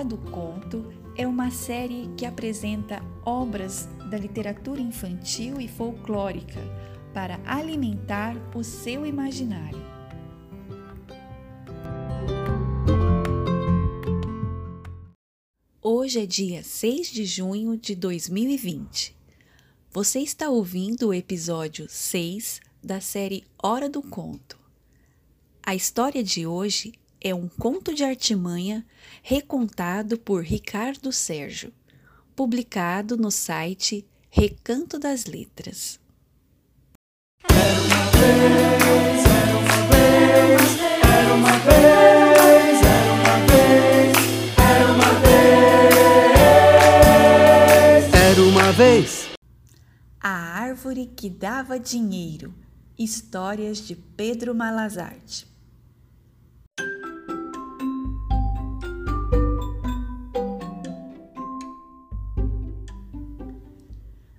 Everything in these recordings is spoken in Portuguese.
Hora do Conto é uma série que apresenta obras da literatura infantil e folclórica para alimentar o seu imaginário. Hoje é dia 6 de junho de 2020. Você está ouvindo o episódio 6 da série Hora do Conto. A história de hoje é um conto de artimanha recontado por Ricardo Sérgio, publicado no site Recanto das Letras. Era uma vez, era uma vez, era uma vez, era uma vez, era uma vez. Era uma vez. A Árvore que Dava Dinheiro Histórias de Pedro Malazarte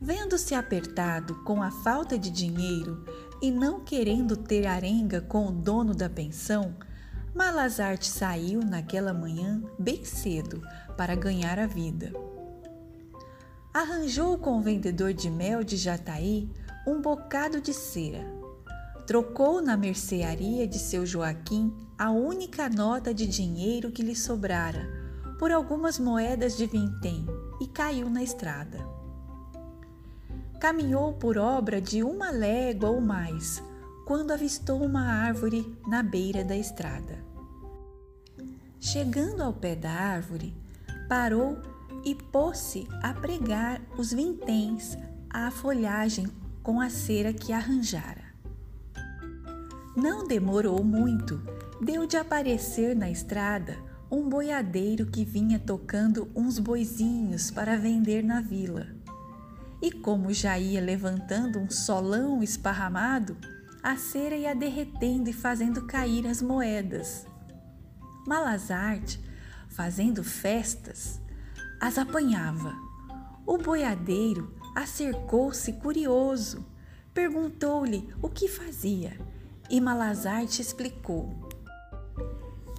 Vendo-se apertado com a falta de dinheiro e não querendo ter arenga com o dono da pensão, Malazarte saiu naquela manhã bem cedo para ganhar a vida. Arranjou com o vendedor de mel de Jataí um bocado de cera. Trocou na mercearia de seu Joaquim a única nota de dinheiro que lhe sobrara por algumas moedas de vintém e caiu na estrada caminhou por obra de uma légua ou mais, quando avistou uma árvore na beira da estrada. Chegando ao pé da árvore, parou e pôs-se a pregar os vinténs à folhagem com a cera que arranjara. Não demorou muito, deu de aparecer na estrada um boiadeiro que vinha tocando uns boizinhos para vender na vila e como já ia levantando um solão esparramado, a cera ia derretendo e fazendo cair as moedas. Malazarte, fazendo festas, as apanhava. O boiadeiro acercou-se curioso, perguntou-lhe o que fazia e Malazarte explicou.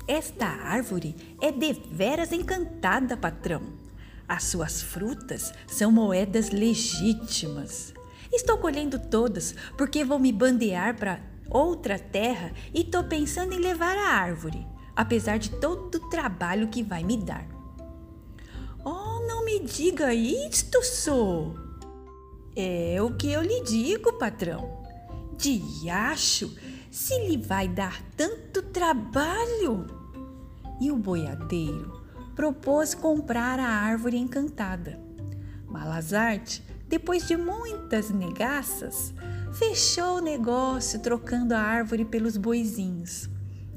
Esta árvore é deveras encantada, patrão. As suas frutas são moedas legítimas. Estou colhendo todas porque vou me bandear para outra terra e estou pensando em levar a árvore, apesar de todo o trabalho que vai me dar. Oh, não me diga isto, sou. É o que eu lhe digo, patrão. Diacho, se lhe vai dar tanto trabalho. E o boiadeiro propôs comprar a árvore encantada. Malazarte, depois de muitas negaças, fechou o negócio trocando a árvore pelos boizinhos.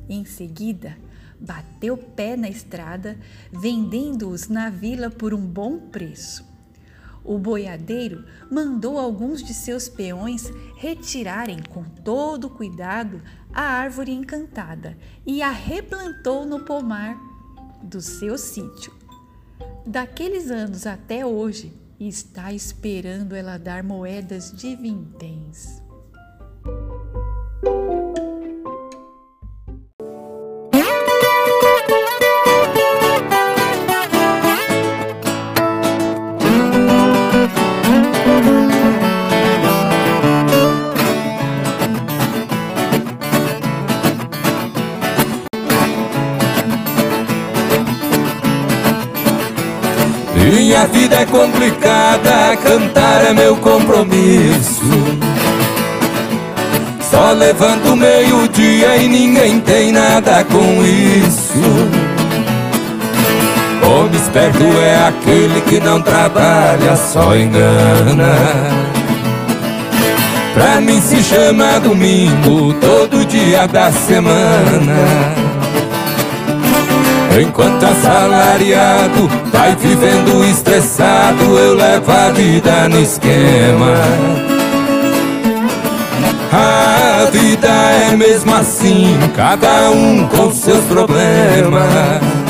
Em seguida, bateu pé na estrada, vendendo-os na vila por um bom preço. O boiadeiro mandou alguns de seus peões retirarem com todo cuidado a árvore encantada e a replantou no pomar do seu sítio. Daqueles anos até hoje, está esperando ela dar moedas de vinténs. Minha vida é complicada, cantar é meu compromisso. Só levanto meio-dia e ninguém tem nada com isso. Homem esperto é aquele que não trabalha, só engana. Pra mim se chama domingo, todo dia da semana. Enquanto assalariado vai vivendo estressado, eu levo a vida no esquema. A vida é mesmo assim, cada um com seus problemas.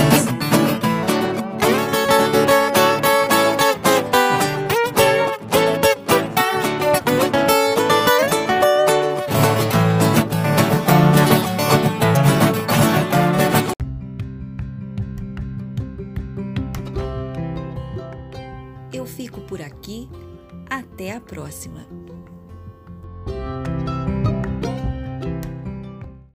Eu fico por aqui. Até a próxima!